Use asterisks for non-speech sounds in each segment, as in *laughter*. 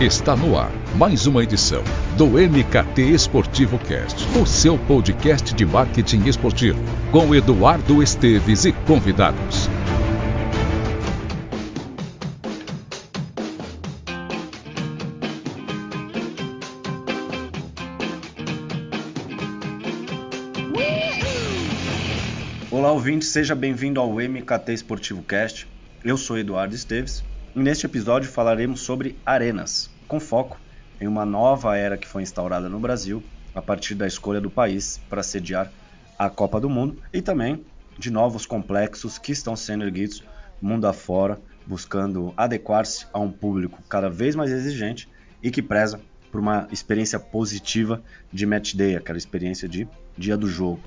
Está no ar mais uma edição do MKT Esportivo Cast, o seu podcast de marketing esportivo, com Eduardo Esteves e convidados. Olá, ouvinte, seja bem-vindo ao MKT Esportivo Cast. Eu sou Eduardo Esteves neste episódio falaremos sobre arenas, com foco em uma nova era que foi instaurada no Brasil a partir da escolha do país para sediar a Copa do Mundo e também de novos complexos que estão sendo erguidos mundo afora, buscando adequar-se a um público cada vez mais exigente e que preza por uma experiência positiva de match day, aquela experiência de dia do jogo.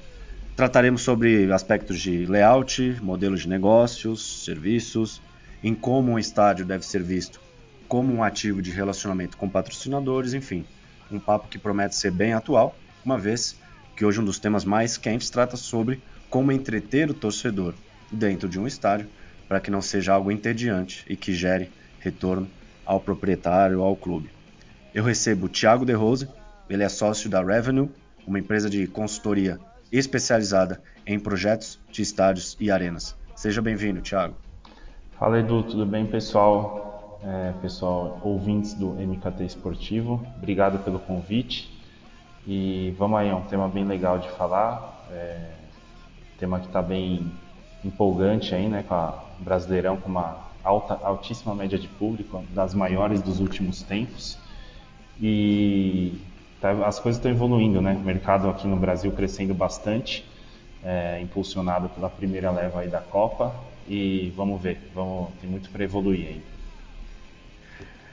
Trataremos sobre aspectos de layout, modelos de negócios, serviços, em como um estádio deve ser visto como um ativo de relacionamento com patrocinadores, enfim, um papo que promete ser bem atual, uma vez que hoje um dos temas mais quentes trata sobre como entreter o torcedor dentro de um estádio para que não seja algo entediante e que gere retorno ao proprietário ou ao clube. Eu recebo o Thiago De Rose, ele é sócio da Revenue, uma empresa de consultoria especializada em projetos de estádios e arenas. Seja bem-vindo, Thiago. Fala Edu, tudo bem pessoal? É, pessoal, ouvintes do MKT Esportivo, obrigado pelo convite. E vamos aí, é um tema bem legal de falar, é, tema que está bem empolgante aí, né, com a Brasileirão com uma alta, altíssima média de público, das maiores dos últimos tempos. E tá, as coisas estão evoluindo, né? O mercado aqui no Brasil crescendo bastante, é, impulsionado pela primeira leva aí da Copa. E vamos ver, vamos, tem muito para evoluir aí.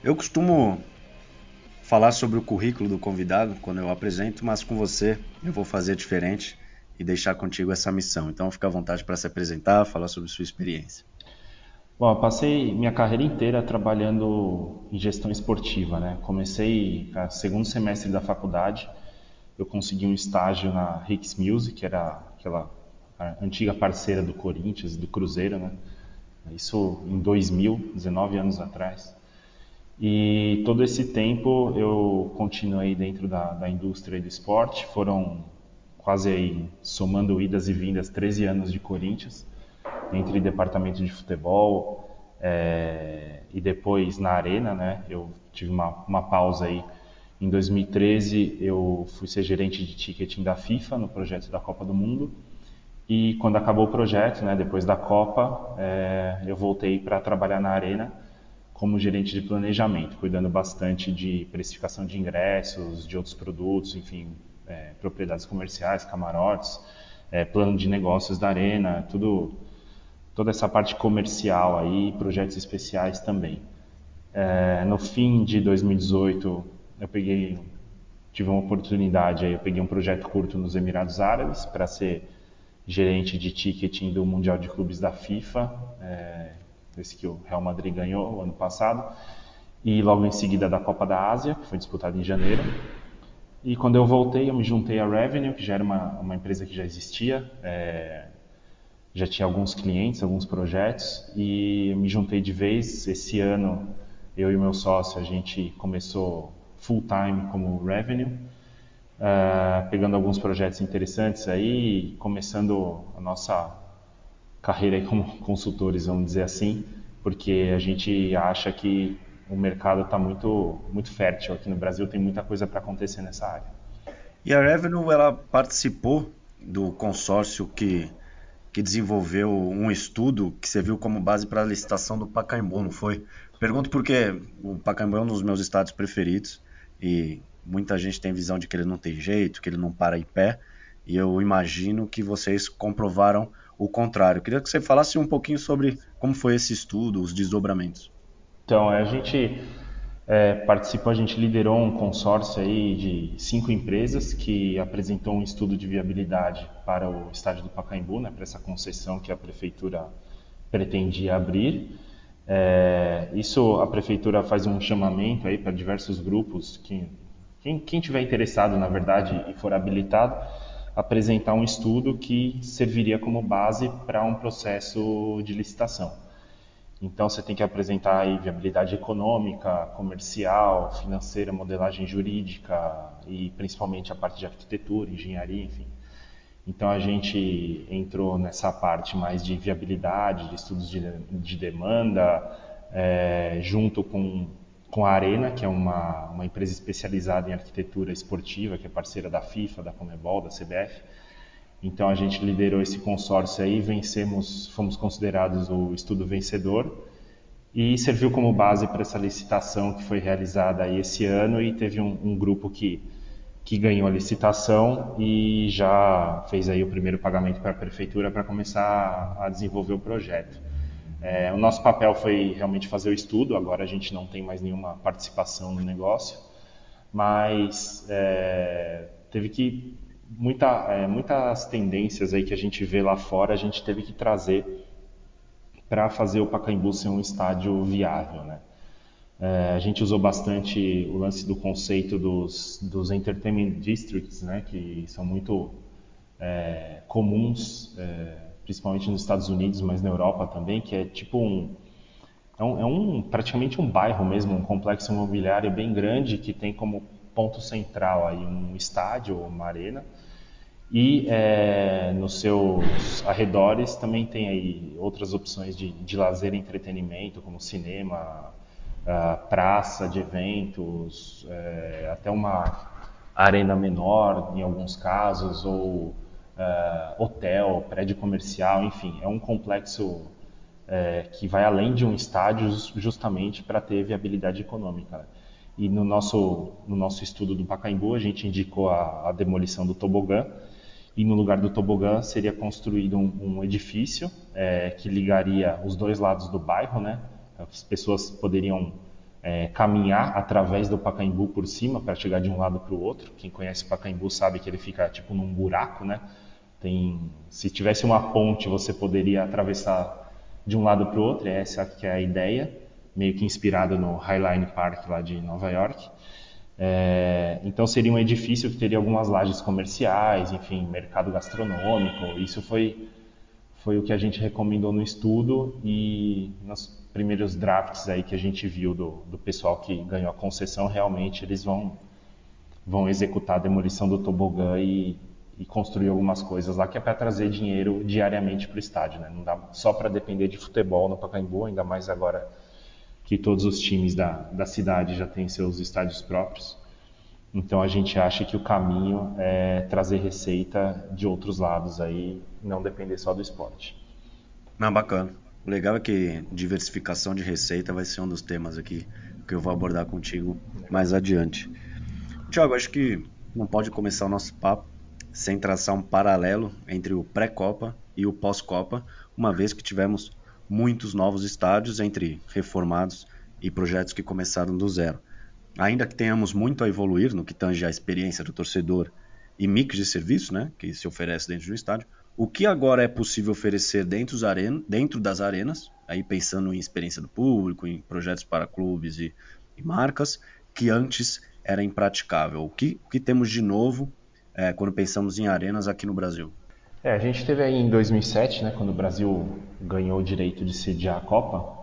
Eu costumo falar sobre o currículo do convidado quando eu apresento, mas com você eu vou fazer diferente e deixar contigo essa missão. Então fica à vontade para se apresentar, falar sobre sua experiência. Bom, eu passei minha carreira inteira trabalhando em gestão esportiva, né? Comecei no segundo semestre da faculdade, eu consegui um estágio na Hicks Music, que era aquela antiga parceira do Corinthians, do Cruzeiro, né? Isso em 2000, 19 anos atrás. E todo esse tempo eu continuei dentro da, da indústria do esporte, foram quase aí, somando idas e vindas, 13 anos de Corinthians entre departamento de futebol é, e depois na arena, né? Eu tive uma, uma pausa aí. Em 2013 eu fui ser gerente de ticketing da FIFA no projeto da Copa do Mundo e quando acabou o projeto, né? Depois da Copa, é, eu voltei para trabalhar na arena como gerente de planejamento, cuidando bastante de precificação de ingressos, de outros produtos, enfim, é, propriedades comerciais, camarotes, é, plano de negócios da arena, tudo toda essa parte comercial aí, projetos especiais também. É, no fim de 2018, eu peguei, tive uma oportunidade aí, eu peguei um projeto curto nos Emirados Árabes para ser gerente de ticketing do Mundial de Clubes da FIFA, é, esse que o Real Madrid ganhou ano passado, e logo em seguida da Copa da Ásia, que foi disputada em janeiro. E quando eu voltei, eu me juntei à Revenue, que já era uma, uma empresa que já existia, é, já tinha alguns clientes, alguns projetos e me juntei de vez. Esse ano, eu e meu sócio, a gente começou full time como revenue, uh, pegando alguns projetos interessantes aí, começando a nossa carreira aí como *laughs* consultores, vamos dizer assim, porque a gente acha que o mercado está muito muito fértil aqui no Brasil, tem muita coisa para acontecer nessa área. E a Revenue ela participou do consórcio que que desenvolveu um estudo que serviu como base para a licitação do Pacaembu, não foi? Pergunto porque o Pacaembu é um dos meus estados preferidos e muita gente tem visão de que ele não tem jeito, que ele não para em pé, e eu imagino que vocês comprovaram o contrário. Queria que você falasse um pouquinho sobre como foi esse estudo, os desdobramentos. Então, a gente é, participou, a gente liderou um consórcio aí de cinco empresas que apresentou um estudo de viabilidade para o estádio do Pacaembu, né, para essa concessão que a prefeitura pretendia abrir. É, isso a prefeitura faz um chamamento aí para diversos grupos que quem, quem tiver interessado, na verdade, e for habilitado, apresentar um estudo que serviria como base para um processo de licitação. Então você tem que apresentar aí viabilidade econômica, comercial, financeira, modelagem jurídica e principalmente a parte de arquitetura, engenharia, enfim. Então a gente entrou nessa parte mais de viabilidade, de estudos de, de demanda, é, junto com, com a Arena, que é uma, uma empresa especializada em arquitetura esportiva, que é parceira da FIFA, da Comebol, da CBF. Então a gente liderou esse consórcio aí, vencemos, fomos considerados o estudo vencedor e serviu como base para essa licitação que foi realizada aí esse ano e teve um, um, grupo que, que ganhou a licitação e já fez aí o primeiro pagamento para a prefeitura para começar a desenvolver o projeto. É, o nosso papel foi realmente fazer o estudo, agora a gente não tem mais nenhuma participação no negócio, mas é, teve que muita, é, muitas tendências aí que a gente vê lá fora, a gente teve que trazer para fazer o Pacaembu ser um estádio viável, né? É, a gente usou bastante o lance do conceito dos, dos entertainment districts, né, que são muito é, comuns, é, principalmente nos Estados Unidos, mas na Europa também, que é tipo um é, um, é um praticamente um bairro mesmo, um complexo imobiliário bem grande que tem como ponto central aí um estádio uma arena. E é, nos seus arredores também tem aí outras opções de, de lazer e entretenimento, como cinema, praça de eventos, é, até uma arena menor em alguns casos, ou é, hotel, prédio comercial, enfim, é um complexo é, que vai além de um estádio justamente para ter viabilidade econômica. E no nosso, no nosso estudo do Pacaembu, a gente indicou a, a demolição do tobogã, e no lugar do tobogã seria construído um, um edifício é, que ligaria os dois lados do bairro, né? As pessoas poderiam é, caminhar através do Pacaembu por cima para chegar de um lado para o outro. Quem conhece Pacaembu sabe que ele fica tipo num buraco, né? Tem, se tivesse uma ponte, você poderia atravessar de um lado para o outro. Essa que é a ideia, meio que inspirada no Highline Park lá de Nova York. É, então seria um edifício que teria algumas lajes comerciais, enfim, mercado gastronômico. Isso foi foi o que a gente recomendou no estudo e nos primeiros drafts aí que a gente viu do, do pessoal que ganhou a concessão, realmente eles vão vão executar a demolição do tobogã e, e construir algumas coisas lá que é para trazer dinheiro diariamente para o estádio, né? Não dá só para depender de futebol no Pacaembu, ainda mais agora que todos os times da, da cidade já têm seus estádios próprios. Então a gente acha que o caminho é trazer receita de outros lados aí, não depender só do esporte. Não, bacana. O legal é que diversificação de receita vai ser um dos temas aqui que eu vou abordar contigo mais adiante. Tiago, acho que não pode começar o nosso papo sem traçar um paralelo entre o pré-copa e o pós-copa, uma vez que tivemos muitos novos estádios entre reformados e projetos que começaram do zero. Ainda que tenhamos muito a evoluir no que tange à experiência do torcedor e mix de serviços né, que se oferece dentro do estádio, o que agora é possível oferecer dentro, dentro, das arenas, aí pensando em experiência do público, em projetos para clubes e, e marcas, que antes era impraticável. O que, o que temos de novo é, quando pensamos em arenas aqui no Brasil? É, a gente teve aí em 2007, né, quando o Brasil ganhou o direito de sediar a Copa,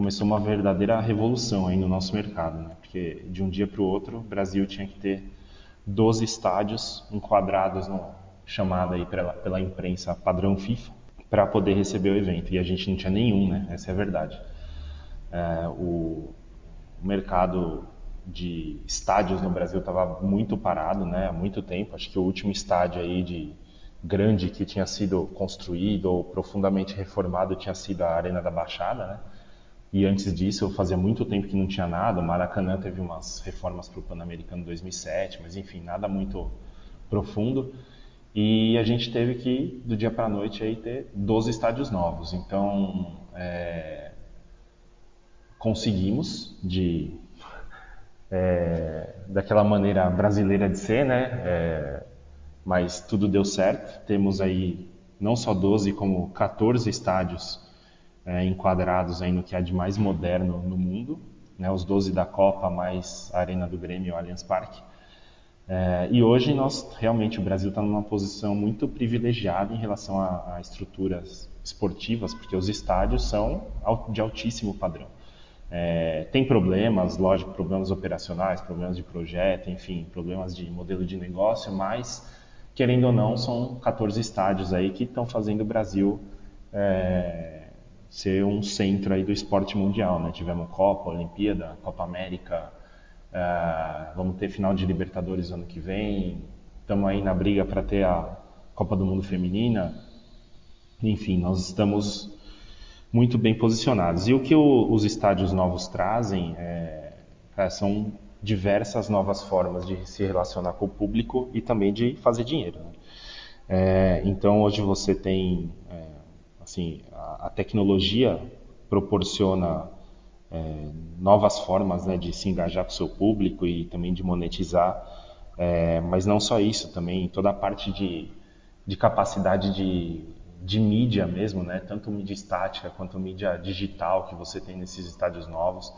começou uma verdadeira revolução aí no nosso mercado, né? porque de um dia para o outro o Brasil tinha que ter 12 estádios enquadrados no chamado aí pela, pela imprensa padrão FIFA para poder receber o evento e a gente não tinha nenhum, né? Essa é a verdade. É, o, o mercado de estádios no Brasil estava muito parado, né? Há muito tempo. Acho que o último estádio aí de grande que tinha sido construído ou profundamente reformado tinha sido a Arena da Baixada, né? E antes disso, fazia muito tempo que não tinha nada. O Maracanã teve umas reformas para o Pan-Americano 2007, mas enfim, nada muito profundo. E a gente teve que, do dia para a noite, aí, ter 12 estádios novos. Então, é, conseguimos, de, é, daquela maneira brasileira de ser, né? É, mas tudo deu certo. Temos aí não só 12, como 14 estádios é, enquadrados aí no que há de mais moderno no mundo, né? os 12 da Copa mais a Arena do Grêmio, o Allianz Parque. É, e hoje nós realmente o Brasil está numa posição muito privilegiada em relação a, a, estruturas esportivas, porque os estádios são de altíssimo padrão. É, tem problemas, lógico, problemas operacionais, problemas de projeto, enfim, problemas de modelo de negócio, mas querendo ou não, são 14 estádios aí que estão fazendo o Brasil é, ser um centro aí do esporte mundial, né? Tivemos Copa, Olimpíada, Copa América, é, vamos ter final de Libertadores ano que vem, estamos aí na briga para ter a Copa do Mundo Feminina. Enfim, nós estamos muito bem posicionados. E o que o, os estádios novos trazem é, são diversas novas formas de se relacionar com o público e também de fazer dinheiro. Né? É, então hoje você tem, é, assim, a, a, tecnologia proporciona é, novas formas né, de se engajar com o seu público e também de monetizar, é, mas não só isso, também toda a parte de, de capacidade de, de mídia mesmo, né, tanto mídia estática quanto mídia digital que você tem nesses estádios novos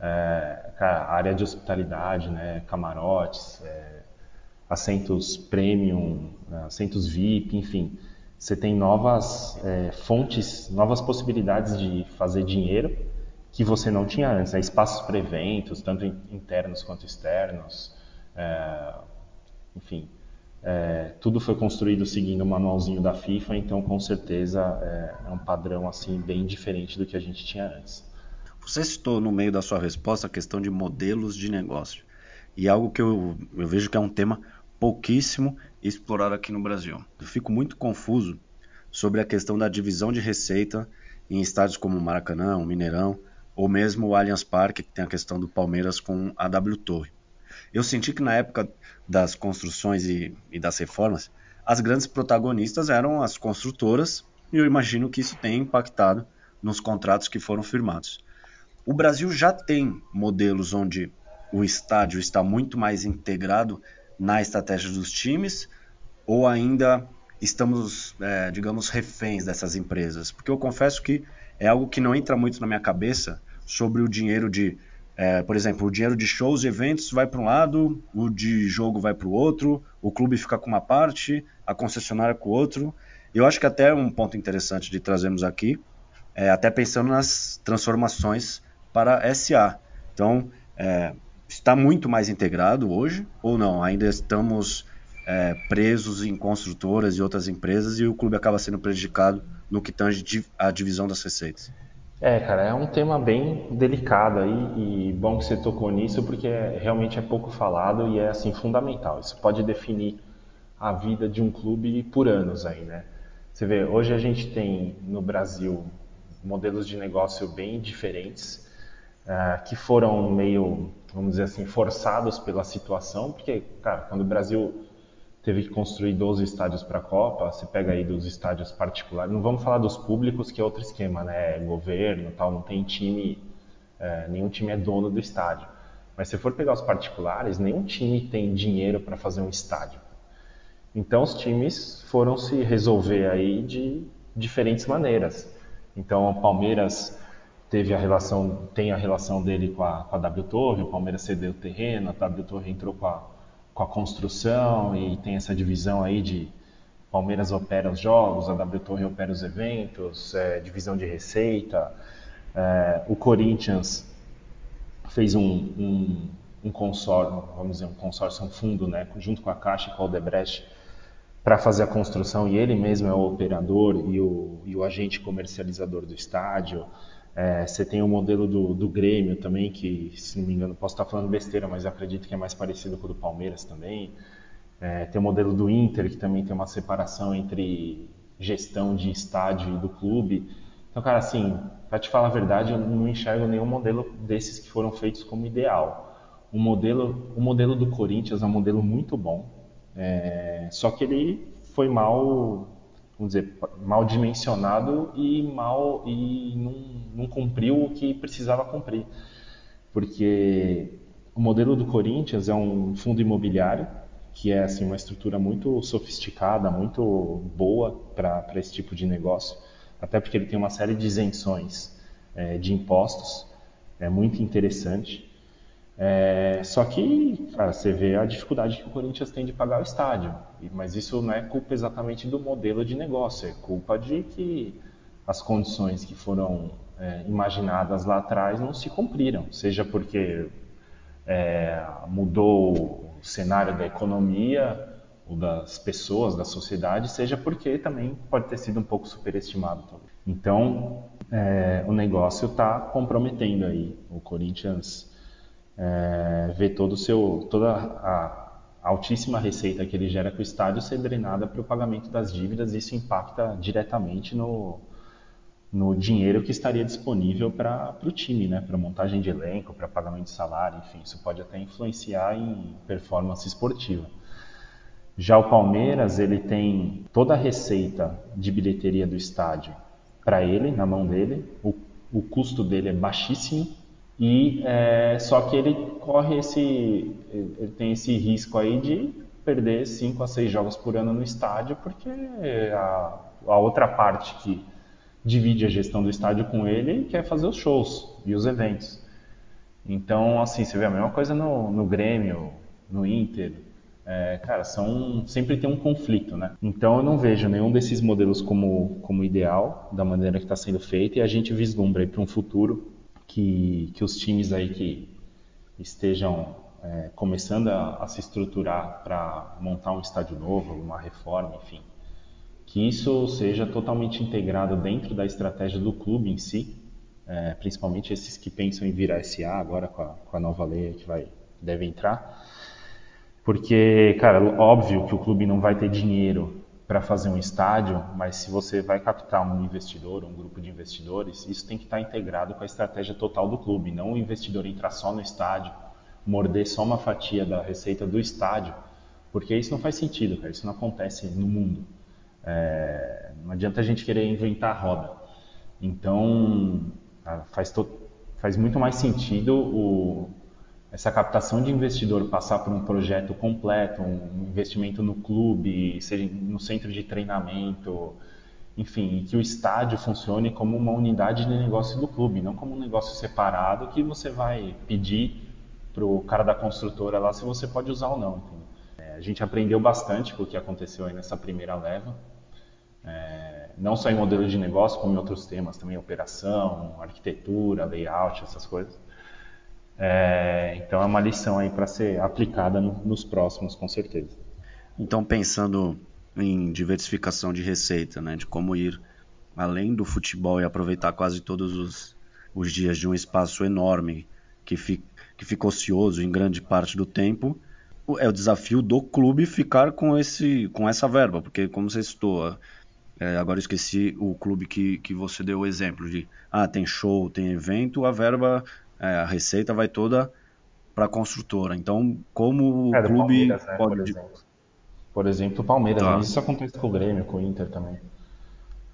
é, a área de hospitalidade, né, camarotes, é, assentos premium, né, assentos VIP, enfim, você tem novas é, fontes, novas possibilidades de fazer dinheiro que você não tinha antes. Né? Espaços para eventos, tanto internos quanto externos, é, enfim, é, tudo foi construído seguindo o manualzinho da FIFA, então com certeza é, é um padrão assim bem diferente do que a gente tinha antes. Você citou no meio da sua resposta a questão de modelos de negócio. E algo que eu, eu vejo que é um tema pouquíssimo explorado aqui no Brasil. Eu fico muito confuso sobre a questão da divisão de receita em estádios como Maracanã, o Mineirão, ou mesmo o Allianz Parque, que tem a questão do Palmeiras com a W Torre. Eu senti que na época das construções e, e das reformas, as grandes protagonistas eram as construtoras, e eu imagino que isso tenha impactado nos contratos que foram firmados. O Brasil já tem modelos onde o estádio está muito mais integrado na estratégia dos times ou ainda estamos, é, digamos, reféns dessas empresas? Porque eu confesso que é algo que não entra muito na minha cabeça sobre o dinheiro de, é, por exemplo, o dinheiro de shows e eventos vai para um lado, o de jogo vai para o outro, o clube fica com uma parte, a concessionária com o outro. Eu acho que até é um ponto interessante de trazermos aqui, é, até pensando nas transformações para SA. Então, é, está muito mais integrado hoje ou não? Ainda estamos é, presos em construtoras e outras empresas e o clube acaba sendo prejudicado no que tange a divisão das receitas? É, cara, é um tema bem delicado aí e bom que você tocou nisso porque realmente é pouco falado e é assim fundamental. Isso pode definir a vida de um clube por anos aí, né? Você vê, hoje a gente tem no Brasil modelos de negócio bem diferentes uh, que foram meio, vamos dizer assim, forçados pela situação, porque, cara, quando o Brasil teve que construir 12 estádios para a Copa, você pega aí dos estádios particulares, não vamos falar dos públicos, que é outro esquema, né, é governo tal, não tem time, uh, nenhum time é dono do estádio. Mas se for pegar os particulares, nenhum time tem dinheiro para fazer um estádio. Então os times foram se resolver aí de diferentes maneiras. Então o Palmeiras teve a relação, tem a relação dele com a, com a W Torre, o Palmeiras cedeu o terreno, a W Torre entrou com a, com a construção e tem essa divisão aí de Palmeiras opera os jogos, a W Torre opera os eventos, é, divisão de receita. É, o Corinthians fez um, um, um, consórcio, vamos dizer, um consórcio, um fundo, né, junto com a Caixa e com a Odebrecht, para fazer a construção e ele mesmo é o operador e o, e o agente comercializador do estádio. É, você tem o modelo do, do, Grêmio também, que, se não me engano, posso estar falando besteira, mas acredito que é mais parecido com o do Palmeiras também. É, tem o modelo do Inter, que também tem uma separação entre gestão de estádio e do clube. Então, cara, assim, para te falar a verdade, eu não enxergo nenhum modelo desses que foram feitos como ideal. O modelo, o modelo do Corinthians é um modelo muito bom, é, só que ele foi mal vamos dizer, mal dimensionado e mal e não, não cumpriu o que precisava cumprir. Porque o modelo do Corinthians é um fundo imobiliário que é assim uma estrutura muito sofisticada, muito boa para esse tipo de negócio, até porque ele tem uma série de isenções é, de impostos, é muito interessante. É, só que, cara, você vê a dificuldade que o Corinthians tem de pagar o estádio. Mas isso não é culpa exatamente do modelo de negócio, é culpa de que as condições que foram é, imaginadas lá atrás não se cumpriram. Seja porque é, mudou o cenário da economia, ou das pessoas, da sociedade, seja porque também pode ter sido um pouco superestimado. Então, é, o negócio está comprometendo aí. O Corinthians é, vê todo o seu, toda a altíssima receita que ele gera com o estádio ser drenada para o pagamento das dívidas. Isso impacta diretamente no, no dinheiro que estaria disponível para o time, né? para montagem de elenco, para pagamento de salário, enfim, isso pode até influenciar em performance esportiva. Já o Palmeiras, ele tem toda a receita de bilheteria do estádio para ele, na mão dele. O, o, custo dele é baixíssimo e é, só que ele corre esse, ele tem esse risco aí de perder 5 a 6 jogos por ano no estádio, porque a, a outra parte que divide a gestão do estádio com ele quer fazer os shows e os eventos. Então, assim, você vê a mesma coisa no, no Grêmio, no Inter, é, cara, são sempre tem um conflito, né? Então eu não vejo nenhum desses modelos como, como ideal da maneira que está sendo feito e a gente vislumbra para um futuro que, que os times aí que estejam é, começando a, a, se estruturar para montar um estádio novo, uma reforma, enfim, que isso seja totalmente integrado dentro da estratégia do clube em si, é, principalmente esses que pensam em virar SA agora com a, com a nova lei que vai deve entrar. Porque, cara, óbvio que o clube não vai ter dinheiro para fazer um estádio, mas se você vai captar um investidor, um grupo de investidores, isso tem que estar integrado com a estratégia total do clube, não o investidor entrar só no estádio, morder só uma fatia da receita do estádio, porque isso não faz sentido, cara, isso não acontece no mundo. É, não adianta a gente querer inventar a roda. Então, faz, faz muito mais sentido o, essa captação de investidor passar por um projeto completo, um investimento no clube, seja no centro de treinamento, enfim, que o estádio funcione como uma unidade de negócio do clube, não como um negócio separado que você vai pedir para o cara da construtora lá se você pode usar ou não. É, a gente aprendeu bastante com o que aconteceu aí nessa primeira leva, é, não só em modelo de negócio, como em outros temas também, operação, arquitetura, layout, essas coisas. É, então é uma lição aí para ser aplicada no, nos próximos, com certeza. Então pensando em diversificação de receita, né, de como ir além do futebol e aproveitar quase todos os, os dias de um espaço enorme que, fi, que fica ocioso em grande parte do tempo, é o desafio do clube ficar com, esse, com essa verba, porque como você citou, é, agora esqueci o clube que, que você deu o exemplo de, ah, tem show, tem evento, a verba é, a receita vai toda para a construtora. Então, como o é, clube né, pode... Por exemplo. por exemplo, o Palmeiras. Tá. Isso acontece com o Grêmio, com o Inter também.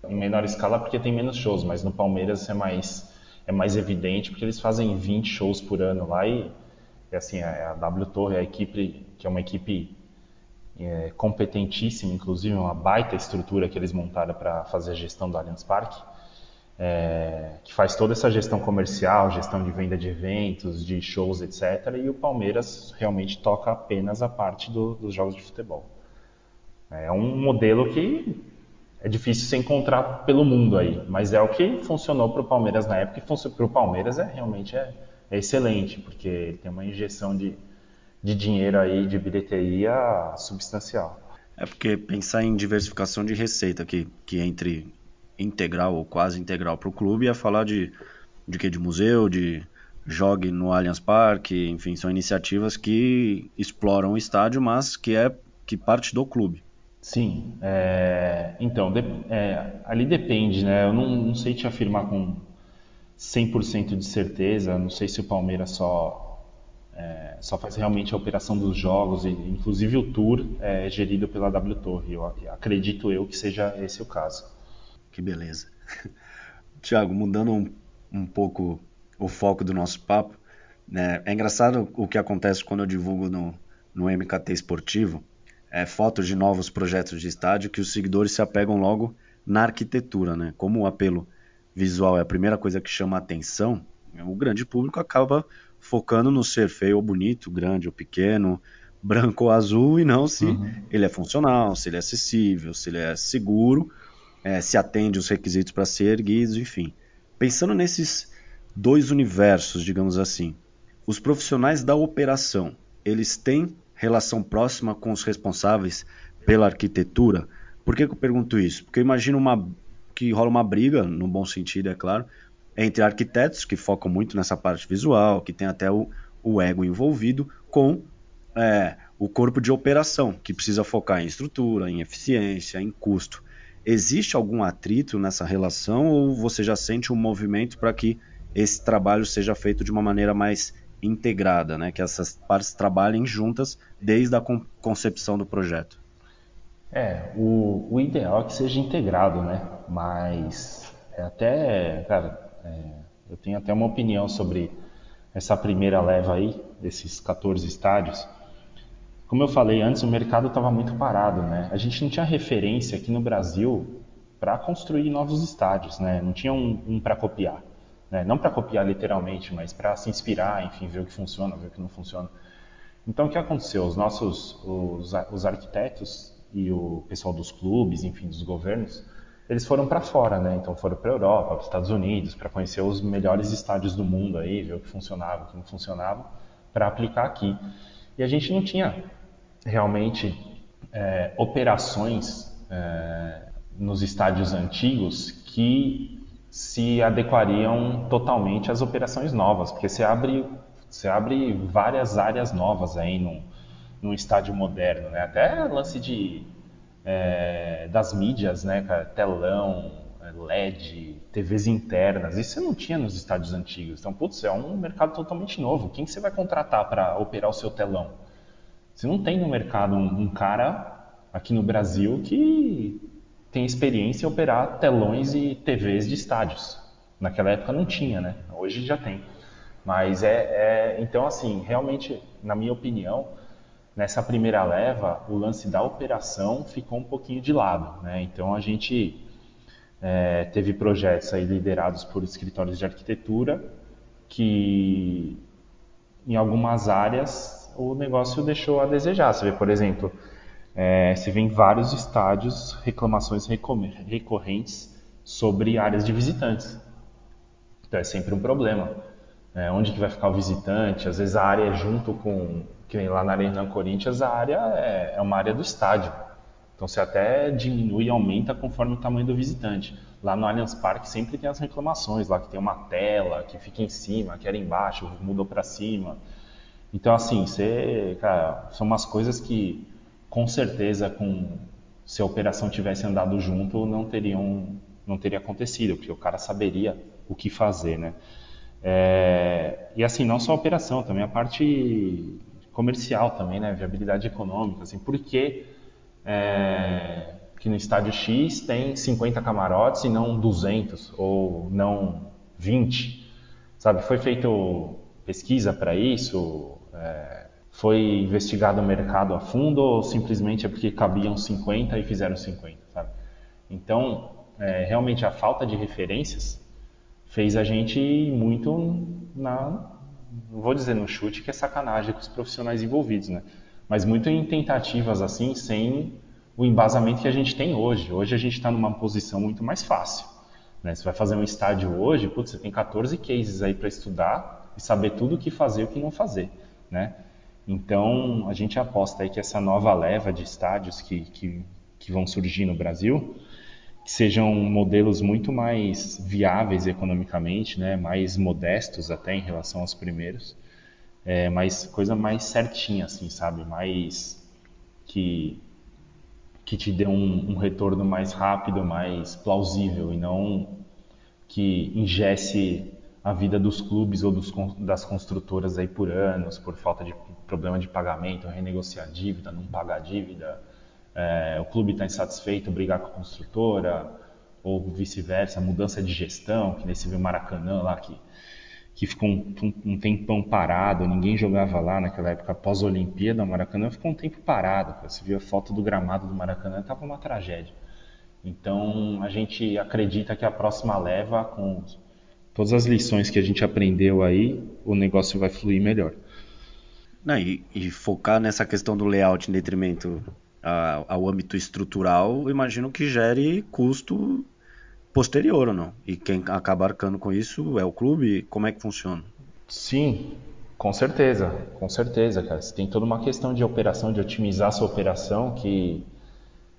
Em menor escala porque tem menos shows, mas no Palmeiras é mais, é mais evidente porque eles fazem 20 shows por ano lá e, e assim, a, a W Torre, a equipe, que é uma equipe é, competentíssima, inclusive uma baita estrutura que eles montaram para fazer a gestão do Allianz Parque, é, que faz toda essa gestão comercial, gestão de venda de eventos, de shows, etc. E o Palmeiras realmente toca apenas a parte do, dos jogos de futebol. É um modelo que é difícil se encontrar pelo mundo aí, mas é o que funcionou para o Palmeiras na época e para o Palmeiras é realmente é, é, excelente, porque ele tem uma injeção de, de dinheiro aí, de bilheteria substancial. É porque pensar em diversificação de receita, que, que entre integral ou quase integral para o clube é falar de, de que de museu, de jogue no Allianz Parque, enfim, são iniciativas que exploram o estádio, mas que é que parte do clube. Sim, é, então, de, é, ali depende, né? Eu não, não, sei te afirmar com 100% de certeza, não sei se o Palmeiras só, é, só faz realmente a operação dos jogos, e, inclusive o tour é gerido pela W Torre, eu, acredito eu que seja esse o caso. Que beleza. *laughs* Tiago, mudando um, um, pouco o foco do nosso papo, né? é engraçado o que acontece quando eu divulgo no, no MKT Esportivo é, fotos de novos projetos de estádio que os seguidores se apegam logo na arquitetura. Né? Como o apelo visual é a primeira coisa que chama a atenção, o grande público acaba focando no ser feio ou bonito, grande ou pequeno, branco ou azul, e não se uhum. ele é funcional, se ele é acessível, se ele é seguro, é, se atende os requisitos para ser erguido, enfim. Pensando nesses dois universos, digamos assim, os profissionais da operação, eles têm relação próxima com os responsáveis pela arquitetura? Por que, que eu pergunto isso? Porque eu imagino uma, que rola uma briga, no bom sentido, é claro, entre arquitetos que focam muito nessa parte visual, que tem até o, o ego envolvido, com é, o corpo de operação, que precisa focar em estrutura, em eficiência, em custo. Existe algum atrito nessa relação ou você já sente um movimento para que esse trabalho seja feito de uma maneira mais integrada, né? que essas partes trabalhem juntas desde a concepção do projeto? É, o, o ideal é que seja integrado, né? Mas é até, cara, é, eu tenho até uma opinião sobre essa primeira leva aí, desses 14 estádios. Como eu falei antes, o mercado estava muito parado, né? A gente não tinha referência aqui no Brasil para construir novos estádios, né? Não tinha um, um para copiar, né? Não para copiar literalmente, mas para se inspirar, enfim, ver o que funciona, ver o que não funciona. Então, o que aconteceu? Os nossos, os, os arquitetos e o pessoal dos clubes, enfim, dos governos, eles foram para fora, né? Então foram para a Europa, para os Estados Unidos, para conhecer os melhores estádios do mundo aí, ver o que funcionava, o que não funcionava, para aplicar aqui. E a gente não tinha realmente é, operações é, nos estádios antigos que se adequariam totalmente às operações novas, porque você abre, você abre várias áreas novas aí num, num estádio moderno, né? Até lance de é, das mídias, né? Telão, LED, TVs internas. Isso você não tinha nos estádios antigos. Então, putz, é um mercado totalmente novo. Quem que você vai contratar para operar o seu telão? Você não tem no mercado um, um, cara aqui no Brasil que tem experiência em operar telões e TVs de estádios. Naquela época não tinha, né? Hoje já tem. Mas é, é então assim, realmente, na minha opinião, nessa primeira leva, o lance da operação ficou um pouquinho de lado. Né? Então a gente é, teve projetos aí liderados por escritórios de arquitetura que em algumas áreas o negócio deixou a desejar. Você vê, por exemplo, é, se vê em vários estádios reclamações recorrentes sobre áreas de visitantes. Então é sempre um problema. É, onde que vai ficar o visitante? Às vezes a área é junto com que nem lá na Arena Corinthians, a área é, é uma área do estádio. Então você até diminui e aumenta conforme o tamanho do visitante. Lá no Allianz Parque sempre tem as reclamações, lá que tem uma tela, que fica em cima, que era embaixo, mudou para cima. Então assim, você, cara, são umas coisas que com certeza com se a operação tivesse andado junto não teriam não teria acontecido, porque o cara saberia o que fazer, né? É, e assim, não só a operação, também a parte comercial também, né? Viabilidade econômica, assim, por que, é, que no estádio X tem 50 camarotes e não 200 ou não 20, sabe? Foi feito pesquisa para isso? É, foi investigado o mercado a fundo ou simplesmente é porque cabiam 50 e fizeram 50, sabe? Então, é, realmente a falta de referências fez a gente muito na vou dizer no chute que é sacanagem com os profissionais envolvidos, né? Mas muito em tentativas assim, sem o embasamento que a gente tem hoje. Hoje a gente está numa posição muito mais fácil. Né? Você vai fazer um estádio hoje, putz, você tem 14 cases aí para estudar e saber tudo o que fazer e o que não fazer, né? Então a gente aposta aí que essa nova leva de estádios que, que, que vão surgir no Brasil que sejam modelos muito mais viáveis economicamente, né, mais modestos até em relação aos primeiros, é, mas coisa mais certinha, assim, sabe, mais que que te dê um, um retorno mais rápido, mais plausível e não que ingesse a vida dos clubes ou dos, das construtoras aí por anos, por falta de problema de pagamento, renegociar dívida, não pagar dívida, é, o clube está insatisfeito, brigar com a construtora, ou vice-versa, mudança de gestão, que nesse viu Maracanã lá, que, que ficou um, um, tempão parado, ninguém jogava lá naquela época, após a Olimpíada, o Maracanã ficou um tempo parado, você viu a foto do gramado do Maracanã, estava uma tragédia. Então, a gente acredita que a próxima leva, com todas as lições que a gente aprendeu aí, o negócio vai fluir melhor. Não, e, e, focar nessa questão do layout em detrimento ao âmbito estrutural, imagino que gere custo posterior ou não? E quem acaba arcando com isso é o clube? Como é que funciona? Sim, com certeza, com certeza, cara. Você tem toda uma questão de operação, de otimizar a sua operação, que,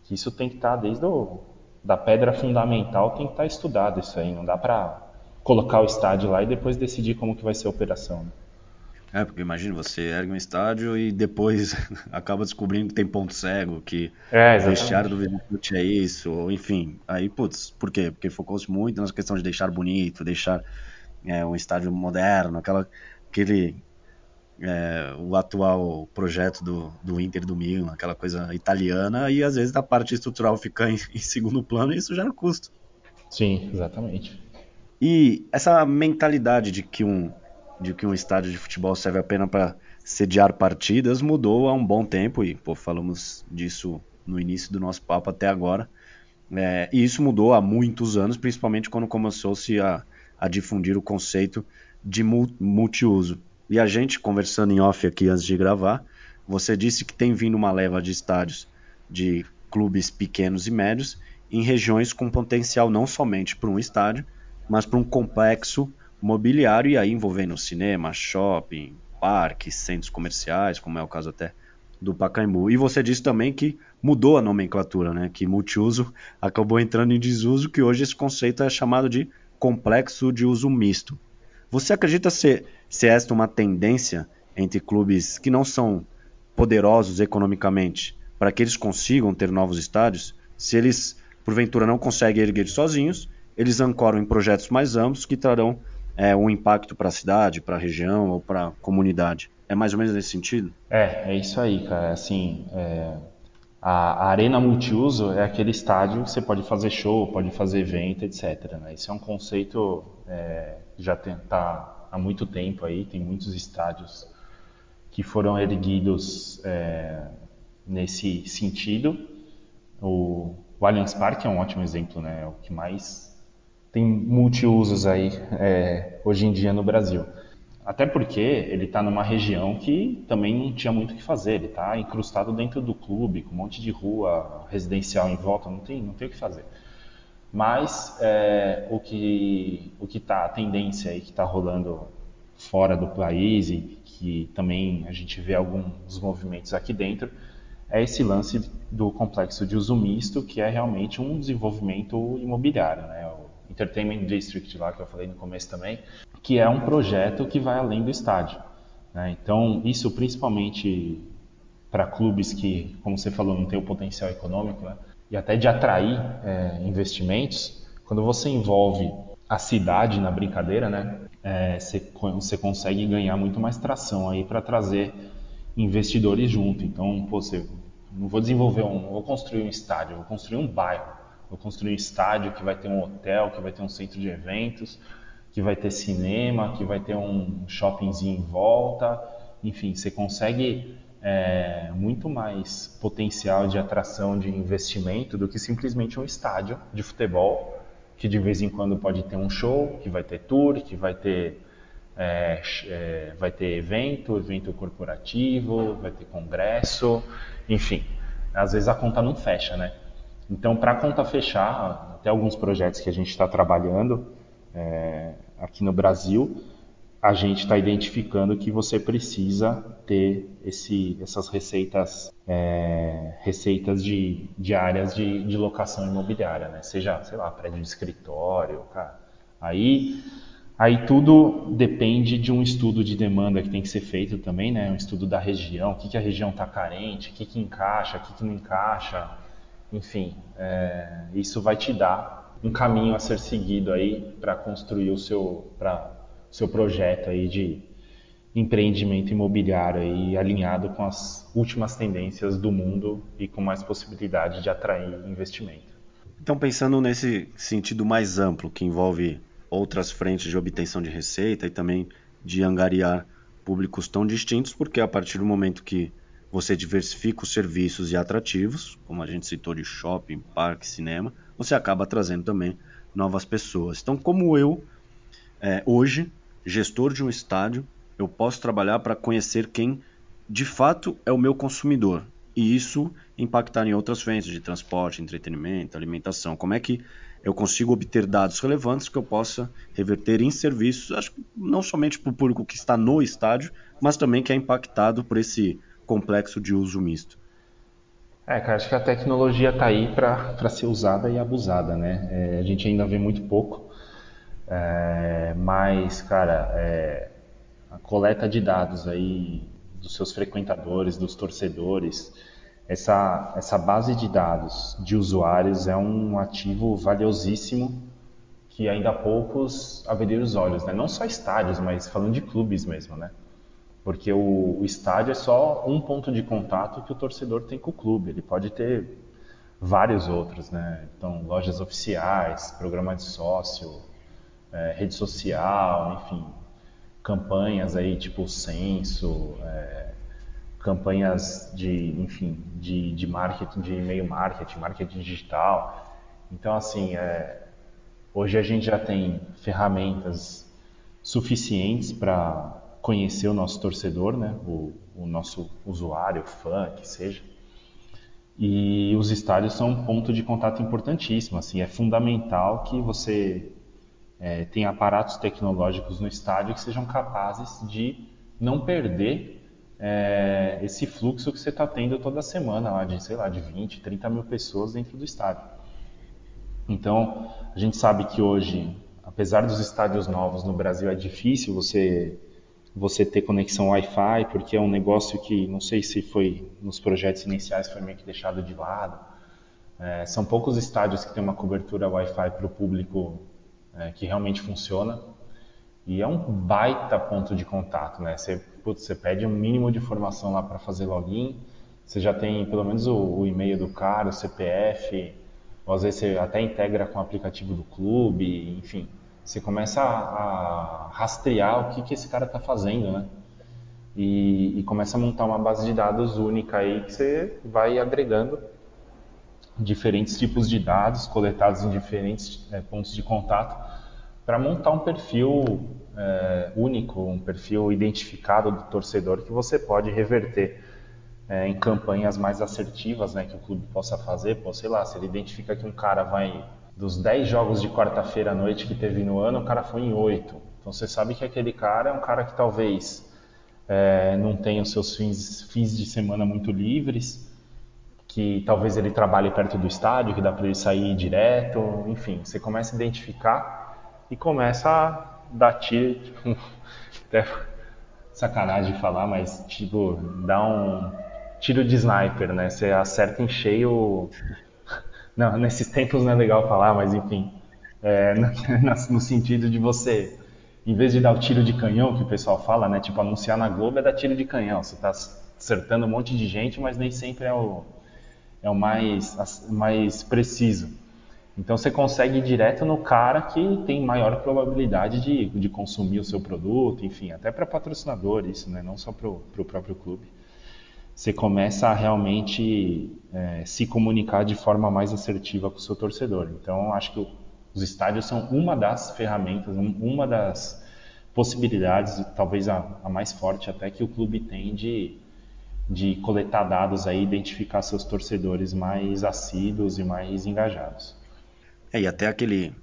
que isso tem que estar desde o, da pedra fundamental, tem que estar estudado isso aí. Não dá para colocar o estádio lá e depois decidir como que vai ser a operação. Né? É, porque imagina, você ergue um estádio e depois *laughs* acaba descobrindo que tem ponto cego, que é, o vestiário do visitante é isso, ou enfim. Aí, putz, por quê? Porque focou-se muito na questão de deixar bonito, deixar é, um estádio moderno, aquela, aquele, é, o atual projeto do, do Inter do Milan, aquela coisa italiana, e às vezes a parte estrutural fica em, *laughs* em segundo plano e isso gera custo. Sim, exatamente. E essa mentalidade de que um de que um estádio de futebol serve apenas para sediar partidas mudou há um bom tempo e pô, falamos disso no início do nosso papo até agora. É, e isso mudou há muitos anos, principalmente quando começou-se a, a, difundir o conceito de multiuso. E a gente, conversando em off aqui antes de gravar, você disse que tem vindo uma leva de estádios de clubes pequenos e médios em regiões com potencial não somente para um estádio, mas para um complexo mobiliário e aí envolvendo cinema, shopping, parques, centros comerciais, como é o caso até do Pacaembu. E você disse também que mudou a nomenclatura, né? Que multiuso acabou entrando em desuso, que hoje esse conceito é chamado de complexo de uso misto. Você acredita ser, ser esta uma tendência entre clubes que não são poderosos economicamente para que eles consigam ter novos estádios? Se eles, porventura, não conseguem erguer sozinhos, eles ancoram em projetos mais amplos que trarão é, um impacto para a cidade, para a região ou para a comunidade. É mais ou menos nesse sentido? É, é isso aí, cara. Assim, é, a, a, arena multiuso é aquele estádio que você pode fazer show, pode fazer evento, etc. Né? Isso é um conceito é, que já está há muito tempo aí. Tem muitos estádios que foram erguidos é, nesse sentido. O, o Allianz Parque é um ótimo exemplo, né? É o que mais tem multiusos aí é, hoje em dia no Brasil. Até porque ele está numa região que também não tinha muito o que fazer. Ele está incrustado dentro do clube, com um monte de rua residencial em volta, não tem, não tem o que fazer. Mas é, o que o que está a tendência aí que está rolando fora do país e que também a gente vê alguns movimentos aqui dentro é esse lance do complexo de uso misto, que é realmente um desenvolvimento imobiliário, né? Entertainment District lá que eu falei no começo também, que é um projeto que vai além do estádio. Né? Então isso principalmente para clubes que, como você falou, não tem o potencial econômico, né? e até de atrair é, investimentos, quando você envolve a cidade na brincadeira, né, é, você, você consegue ganhar muito mais tração aí para trazer investidores junto. Então, pô, você, não vou desenvolver um, vou construir um estádio, vou construir um bairro. Vou construir um estádio que vai ter um hotel, que vai ter um centro de eventos, que vai ter cinema, que vai ter um shoppingzinho em volta. Enfim, você consegue é, muito mais potencial de atração de investimento do que simplesmente um estádio de futebol que de vez em quando pode ter um show, que vai ter tour, que vai ter é, é, vai ter evento, evento corporativo, vai ter congresso, enfim, às vezes a conta não fecha, né? Então, para conta fechar, até alguns projetos que a gente está trabalhando é, aqui no Brasil, a gente está identificando que você precisa ter esse, essas receitas, é, receitas de, de áreas de, de locação imobiliária, né? Seja, sei lá, prédio de escritório, cara. Aí, aí tudo depende de um estudo de demanda que tem que ser feito também, né? Um estudo da região, o que, que a região está carente, o que, que encaixa, o que, que não encaixa enfim, é, isso vai te dar um caminho a ser seguido aí para construir o seu, pra, seu projeto aí de empreendimento imobiliário aí alinhado com as últimas tendências do mundo e com mais possibilidade de atrair investimento. Então, pensando nesse sentido mais amplo, que envolve outras frentes de obtenção de receita e também de angariar públicos tão distintos, porque a partir do momento que você diversifica os serviços e atrativos, como a gente citou de shopping, parque, cinema, você acaba trazendo também novas pessoas. Então, como eu é, hoje, gestor de um estádio, eu posso trabalhar para conhecer quem de fato é o meu consumidor e isso impactar em outras frentes de transporte, entretenimento, alimentação. Como é que eu consigo obter dados relevantes que eu possa reverter em serviços, acho que não somente para o público que está no estádio, mas também que é impactado por esse complexo de uso misto. É, cara, acho que a tecnologia está aí para ser usada e abusada, né? É, a gente ainda vê muito pouco, é, mas, cara, é, a coleta de dados aí dos seus frequentadores, dos torcedores, essa, essa base de dados de usuários é um ativo valiosíssimo que ainda poucos abriram os olhos, né? Não só estádios, mas falando de clubes mesmo, né? Porque o, o estádio é só um ponto de contato que o torcedor tem com o clube. Ele pode ter vários outros, né? Então, lojas oficiais, programa de sócio, é, rede social, enfim, campanhas aí tipo censo, é, campanhas de, enfim, de, de marketing, de e-mail marketing, marketing digital. Então, assim, é, hoje a gente já tem ferramentas suficientes para conhecer o nosso torcedor, né? O, o nosso usuário, fã, que seja. E os estádios são um ponto de contato importantíssimo. Assim, é fundamental que você é, tenha aparatos tecnológicos no estádio que sejam capazes de não perder é, esse fluxo que você está tendo toda semana, lá de, sei lá, de 20, 30 mil pessoas dentro do estádio. Então, a gente sabe que hoje, apesar dos estádios novos no Brasil, é difícil você você ter conexão Wi-Fi, porque é um negócio que não sei se foi nos projetos iniciais foi meio que deixado de lado. É, são poucos estádios que têm uma cobertura Wi-Fi para o público é, que realmente funciona. E é um baita ponto de contato, né? Você, putz, você pede um mínimo de informação lá para fazer login, você já tem pelo menos o, o, e-mail do cara, o CPF, ou às vezes você até integra com o aplicativo do clube, enfim. Você começa a, a rastrear o que, que esse cara está fazendo, né? E, e, começa a montar uma base de dados única aí que você vai agregando diferentes tipos de dados coletados em diferentes é, pontos de contato para montar um perfil é, único, um perfil identificado do torcedor que você pode reverter é, em campanhas mais assertivas né, que o clube possa fazer. Pô, sei lá, se ele identifica que um cara vai dos 10 jogos de quarta-feira à noite que teve no ano, o cara foi em 8. Então você sabe que aquele cara é um cara que talvez é, não tenha os seus fins, fins de semana muito livres, que talvez ele trabalhe perto do estádio, que dá para ele sair direto, enfim, você começa a identificar e começa a dar tiro, tipo, *laughs* até sacanagem de falar, mas tipo, dá um tiro de sniper, né? Você acerta em cheio. Não, nesses tempos não é legal falar, mas enfim, é, *laughs* no, sentido de você, em vez de dar o tiro de canhão que o pessoal fala, né? Tipo, anunciar na Globo é dar tiro de canhão. Você está acertando um monte de gente, mas nem sempre é o, é o mais, mais preciso. Então você consegue ir direto no cara que tem maior probabilidade de, de consumir o seu produto, enfim, até para patrocinador isso, né? não só para o próprio clube. Você começa a realmente é, se comunicar de forma mais assertiva com o seu torcedor. Então acho que os estádios são uma das ferramentas, uma das possibilidades, talvez a, a mais forte até que o clube tem de, de coletar dados aí, identificar seus torcedores mais assíduos e mais engajados. É, e até aquele.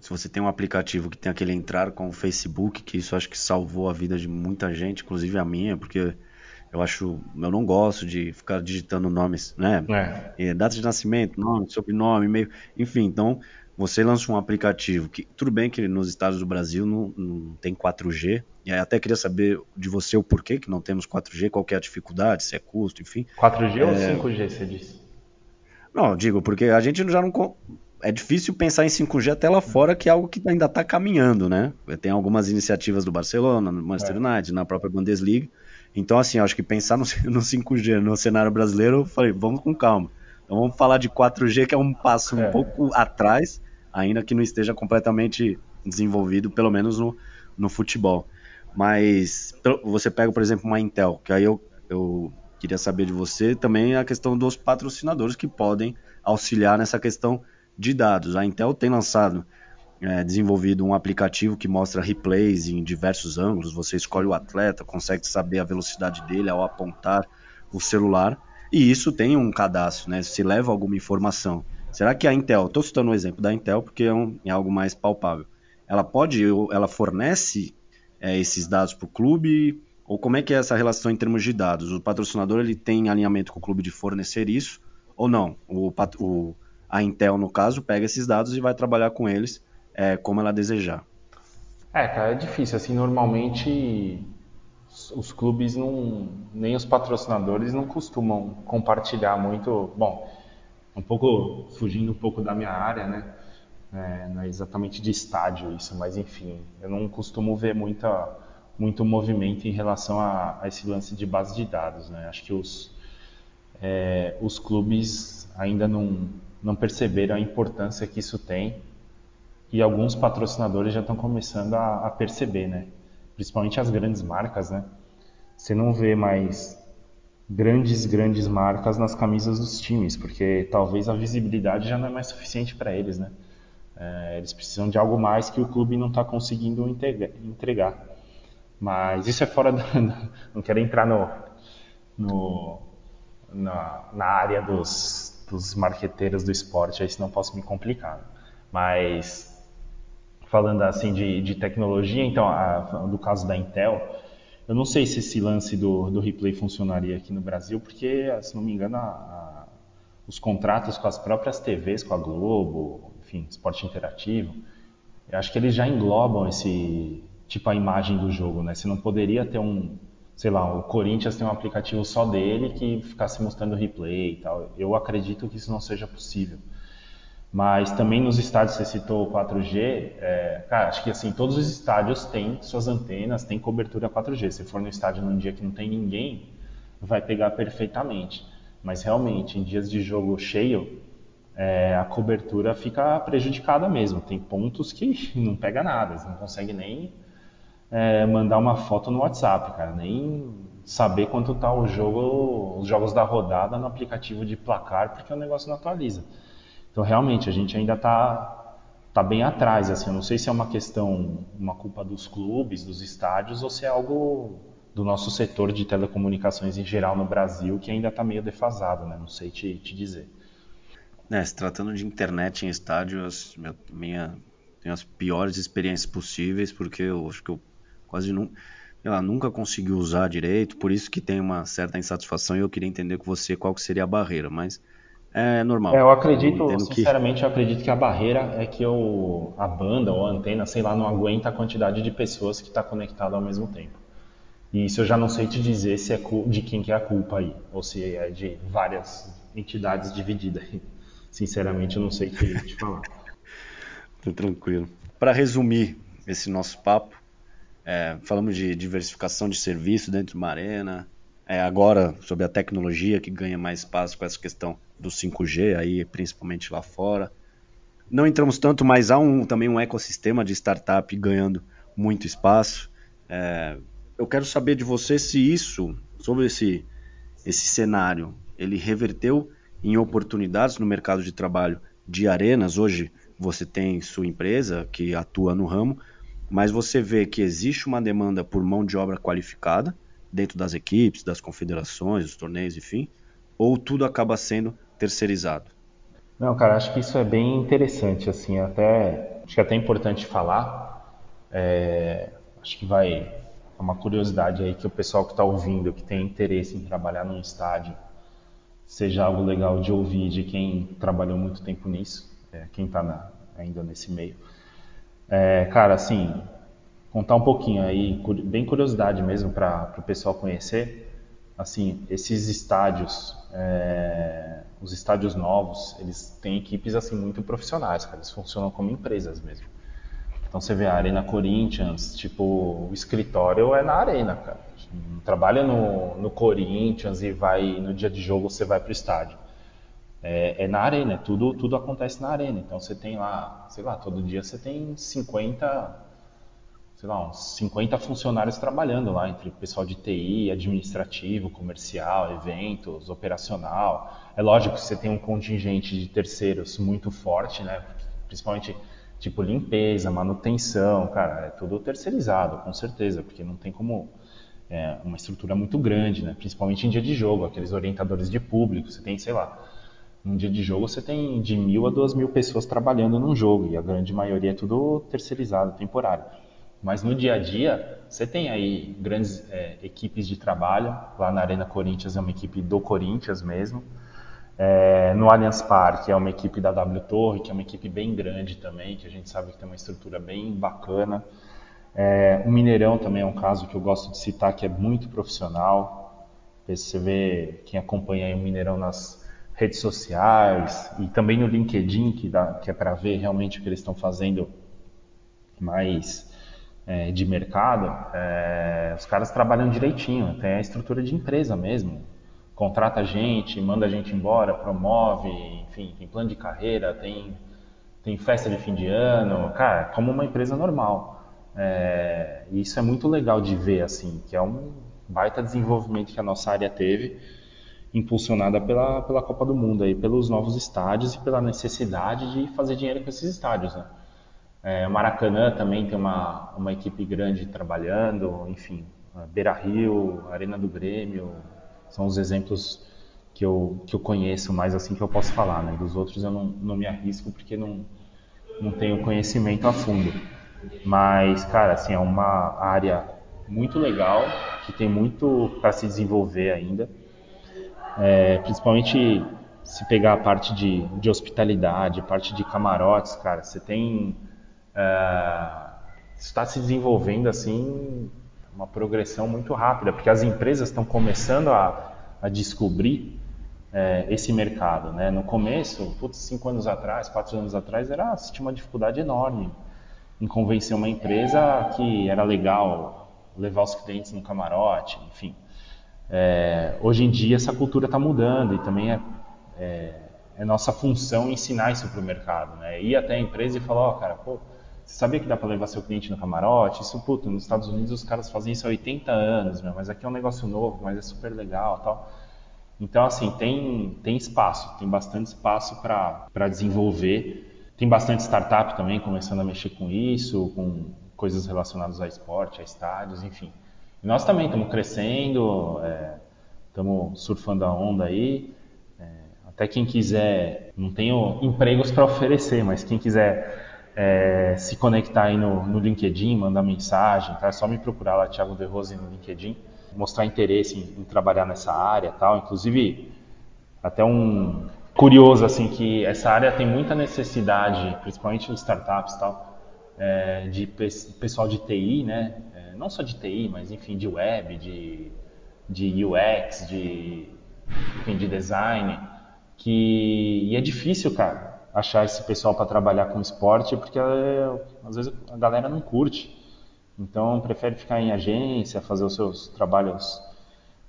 Se você tem um aplicativo que tem aquele entrar com o Facebook, que isso acho que salvou a vida de muita gente, inclusive a minha, porque eu acho. Eu não gosto de ficar digitando nomes, né? É. Data de nascimento, nome, sobrenome, e-mail. Enfim, então você lança um aplicativo que. Tudo bem que nos estados do Brasil não, não tem 4G. E aí até queria saber de você o porquê que não temos 4G, qual é a dificuldade, se é custo, enfim. 4G é... ou 5G, você disse? Não, digo, porque a gente já não é difícil pensar em 5G até lá fora, que é algo que ainda está caminhando, né? Tem algumas iniciativas do Barcelona, no Manchester é. United, na própria Bundesliga. Então, assim, acho que pensar no, *laughs* no 5G no cenário brasileiro, eu falei, vamos com calma. Então vamos falar de 4G, que é um passo é. um pouco atrás, ainda que não esteja completamente desenvolvido, pelo menos no, no futebol. Mas você pega, por exemplo, uma Intel, que aí eu, eu queria saber de você também a questão dos patrocinadores que podem auxiliar nessa questão de dados. A Intel tem lançado é, desenvolvido um aplicativo que mostra replays em diversos ângulos. Você escolhe o atleta, consegue saber a velocidade dele ao apontar o celular. E isso tem um cadastro, né? Se leva alguma informação. Será que a Intel, estou citando o um exemplo da Intel porque é, um, é, algo mais palpável, ela pode, ela fornece é, esses dados para o clube? Ou como é que é essa relação em termos de dados? O patrocinador ele tem alinhamento com o clube de fornecer isso ou não? O, o a Intel, no caso, pega esses dados e vai trabalhar com eles é, como ela desejar. É, cara, é difícil. Assim, normalmente os clubes não, nem os patrocinadores não costumam compartilhar muito. Bom, um pouco fugindo um pouco da minha área, né? É, não é exatamente de estádio isso, mas enfim, eu não costumo ver muita, muito movimento em relação a, a esse lance de base de dados, né? Acho que os, é, os clubes ainda não, não perceberam a importância que isso tem e alguns patrocinadores já estão começando a, a, perceber, né? Principalmente as grandes marcas, né? Você não vê mais grandes, grandes marcas nas camisas dos times, porque talvez a visibilidade já não é mais suficiente para eles, né? É, eles precisam de algo mais que o clube não está conseguindo entregar. Mas isso é fora *laughs* da. Não quero entrar no, no na, na área dos, dos marqueteiros do esporte, aí senão posso me complicar. Mas falando assim de, de tecnologia, então, a, do caso da Intel, eu não sei se esse lance do, do replay funcionaria aqui no Brasil, porque, se não me engano, a, a, os contratos com as próprias TVs, com a Globo, enfim, esporte interativo, eu acho que eles já englobam esse tipo a imagem do jogo, né? Você não poderia ter um, sei lá, o Corinthians tem um aplicativo só dele que ficasse mostrando replay e tal. Eu acredito que isso não seja possível. Mas também nos estádios, você citou 4G, é, cara, acho que assim, todos os estádios têm suas antenas, têm cobertura 4G. Se for no estádio num dia que não tem ninguém, vai pegar perfeitamente. Mas realmente, em dias de jogo cheio, é, a cobertura fica prejudicada mesmo. Tem pontos que *laughs* não pega nada, você não consegue nem é, mandar uma foto no WhatsApp, cara, nem saber quanto tá o jogo, os jogos da rodada no aplicativo de placar, porque o negócio não atualiza. Então, realmente, a gente ainda está tá bem atrás, assim, eu não sei se é uma questão, uma culpa dos clubes, dos estádios, ou se é algo do nosso setor de telecomunicações em geral no Brasil, que ainda está meio defasado, né? Não sei te, te dizer. É, se tratando de internet em estádios, minha, tenho as piores experiências possíveis, porque eu acho que eu quase não, ela nunca conseguiu usar direito, por isso que tem uma certa insatisfação e eu queria entender com você qual que seria a barreira, mas é normal. É, eu acredito, eu sinceramente, que... eu acredito que a barreira é que eu, a banda ou a antena, sei lá, não aguenta a quantidade de pessoas que está conectada ao mesmo tempo. E isso eu já não sei te dizer se é de quem que é a culpa aí, ou se é de várias entidades divididas. Sinceramente, eu não sei te, te falar. *laughs* Tô tranquilo. Para resumir esse nosso papo, é, falamos de diversificação de serviço dentro de uma arena. É, agora, sobre a tecnologia que ganha mais espaço com essa questão do 5G, aí, principalmente lá fora. Não entramos tanto, mas há um, também um ecossistema de startup ganhando muito espaço. É, eu quero saber de você se isso, sobre esse, esse cenário, ele reverteu em oportunidades no mercado de trabalho de arenas. Hoje você tem sua empresa que atua no ramo, mas você vê que existe uma demanda por mão de obra qualificada dentro das equipes, das confederações, dos torneios, enfim, ou tudo acaba sendo terceirizado? Não, cara, acho que isso é bem interessante, assim, até acho que é até importante falar. É, acho que vai é uma curiosidade aí que o pessoal que está ouvindo, que tem interesse em trabalhar num estádio, seja algo legal de ouvir de quem trabalhou muito tempo nisso, é, quem está ainda nesse meio. É, cara, assim, contar um pouquinho aí, bem curiosidade mesmo para o pessoal conhecer. Assim, esses estádios, é, os estádios novos, eles têm equipes assim muito profissionais, cara. Eles funcionam como empresas mesmo. Então você vê a Arena Corinthians, tipo, o escritório é na arena, cara. Trabalha no, no Corinthians e vai no dia de jogo você vai para o estádio é, é, na arena, é tudo, tudo acontece na arena. Então você tem lá, sei lá, todo dia você tem 50, sei lá, uns 50 funcionários trabalhando lá, entre pessoal de TI, administrativo, comercial, eventos, operacional. É lógico que você tem um contingente de terceiros muito forte, né? Principalmente tipo limpeza, manutenção, cara, é tudo terceirizado, com certeza, porque não tem como é, uma estrutura muito grande, né? Principalmente em dia de jogo, aqueles orientadores de público, você tem, sei lá, num dia de jogo você tem de mil a duas mil pessoas trabalhando num jogo e a grande maioria é tudo terceirizado, temporário. Mas no dia a dia você tem aí grandes é, equipes de trabalho. Lá na Arena Corinthians é uma equipe do Corinthians mesmo. É, no Allianz Parque é uma equipe da W Torre, que é uma equipe bem grande também, que a gente sabe que tem uma estrutura bem bacana. É, o Mineirão também é um caso que eu gosto de citar, que é muito profissional. Você vê quem acompanha o Mineirão nas redes sociais e também no LinkedIn, que, dá, que é para ver realmente o que eles estão fazendo mais é, de mercado. É, os caras trabalham direitinho, tem a estrutura de empresa mesmo contrata a gente, manda a gente embora, promove, enfim, tem plano de carreira, tem, tem festa de fim de ano, cara, como uma empresa normal. É, isso é muito legal de ver, assim, que é um baita desenvolvimento que a nossa área teve, impulsionada pela, pela Copa do Mundo, aí, pelos novos estádios e pela necessidade de fazer dinheiro com esses estádios, né? É, Maracanã também tem uma, uma equipe grande trabalhando, enfim, Beira Rio, Arena do Grêmio, são os exemplos que eu, que eu conheço mais assim que eu posso falar, né? Dos outros eu não, não me arrisco porque não, não tenho conhecimento a fundo. Mas, cara, assim, é uma área muito legal, que tem muito para se desenvolver ainda. É, principalmente se pegar a parte de, de hospitalidade, parte de camarotes, cara, você tem. É, está se desenvolvendo assim uma progressão muito rápida, porque as empresas estão começando a, a descobrir é, esse mercado. Né? No começo, putz, cinco anos atrás, quatro anos atrás, era, tinha uma dificuldade enorme em convencer uma empresa que era legal levar os clientes no camarote, enfim. É, hoje em dia essa cultura está mudando e também é, é, é, nossa função ensinar isso para o mercado, né? Ir até a empresa e falar, ó, oh, cara, pô, você sabia que dá para levar seu cliente no camarote? Isso, puta, nos Estados Unidos os caras fazem isso há 80 anos, meu, mas aqui é um negócio novo, mas é super legal tal. Então, assim, tem, tem espaço, tem bastante espaço para desenvolver. Tem bastante startup também começando a mexer com isso, com coisas relacionadas a esporte, a estádios, enfim. E nós também estamos crescendo, estamos é, surfando a onda aí. É, até quem quiser, não tenho empregos para oferecer, mas quem quiser é, se conectar aí no, no, LinkedIn, mandar mensagem, tá? É só me procurar lá, Thiago De Rose, no LinkedIn, mostrar interesse em, em, trabalhar nessa área, tal. Inclusive, até um curioso assim que essa área tem muita necessidade, principalmente em startups, tal, é, de pessoal de TI, né? É, não só de TI, mas enfim, de web, de, de UX, de, enfim, de design, que e é difícil, cara achar esse pessoal para trabalhar com esporte, porque é, às vezes a galera não curte. Então prefere ficar em agência, fazer os seus trabalhos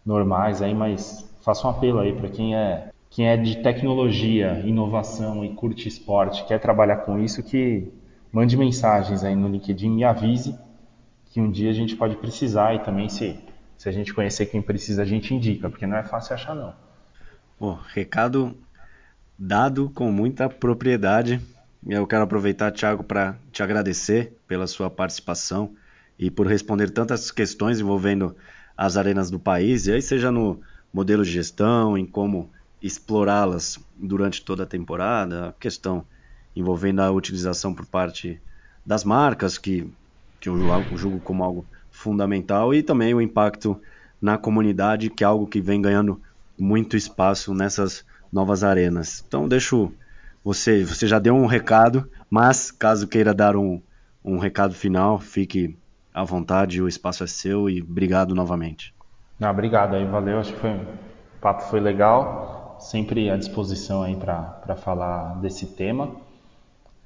normais aí, mas faço um apelo aí para quem é quem é de tecnologia, inovação e curte esporte, quer trabalhar com isso, que mande mensagens aí no LinkedIn, me avise que um dia a gente pode precisar e também se se a gente conhecer quem precisa, a gente indica, porque não é fácil achar não. Pô, recado dado com muita propriedade. Eu quero aproveitar, Thiago, para te agradecer pela sua participação e por responder tantas questões envolvendo as arenas do país, e aí seja no modelo de gestão, em como explorá-las durante toda a temporada, a questão envolvendo a utilização por parte das marcas, que, que eu julgo como algo fundamental, e também o impacto na comunidade, que é algo que vem ganhando muito espaço nessas novas arenas. Então deixo você, você já deu um recado, mas caso queira dar um, um recado final, fique à vontade, o espaço é seu e obrigado novamente. Não, obrigado aí, valeu, acho que foi, o papo foi legal, sempre à disposição aí para falar desse tema.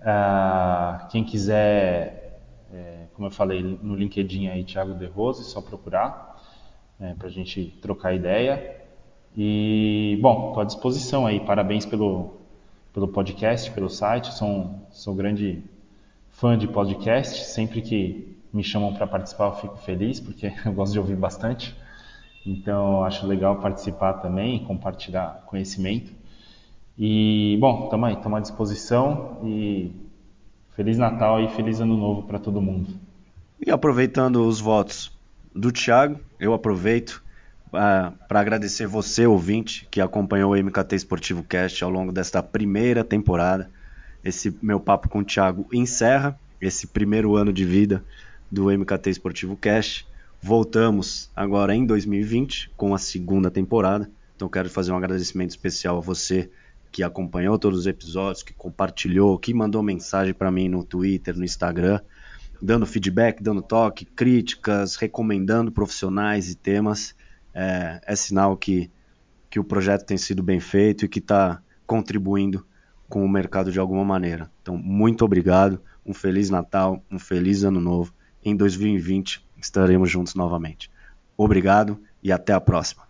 Uh, quem quiser, é, como eu falei no LinkedIn aí, Thiago De Rose, só procurar é, para a gente trocar ideia. E, bom, estou à disposição aí. Parabéns pelo, pelo podcast, pelo site. Sou, sou grande fã de podcast. Sempre que me chamam para participar, eu fico feliz, porque *laughs* eu gosto de ouvir bastante. Então, acho legal participar também, compartilhar conhecimento. E, bom, estamos aí, estamos à disposição e Feliz Natal e feliz Ano Novo para todo mundo. E aproveitando os votos do Thiago, eu aproveito uh, ah, para agradecer você, ouvinte, que acompanhou o MKT Esportivo Cast ao longo desta primeira temporada. Esse meu papo com o Thiago encerra esse primeiro ano de vida do MKT Esportivo Cast. Voltamos agora em 2020 com a segunda temporada. Então quero fazer um agradecimento especial a você que acompanhou todos os episódios, que compartilhou, que mandou mensagem para mim no Twitter, no Instagram, dando feedback, dando toque, críticas, recomendando profissionais e temas. É, é sinal que, que o projeto tem sido bem feito e que está contribuindo com o mercado de alguma maneira. Então, muito obrigado, um feliz Natal, um feliz Ano Novo. Em 2020 estaremos juntos novamente. Obrigado e até a próxima.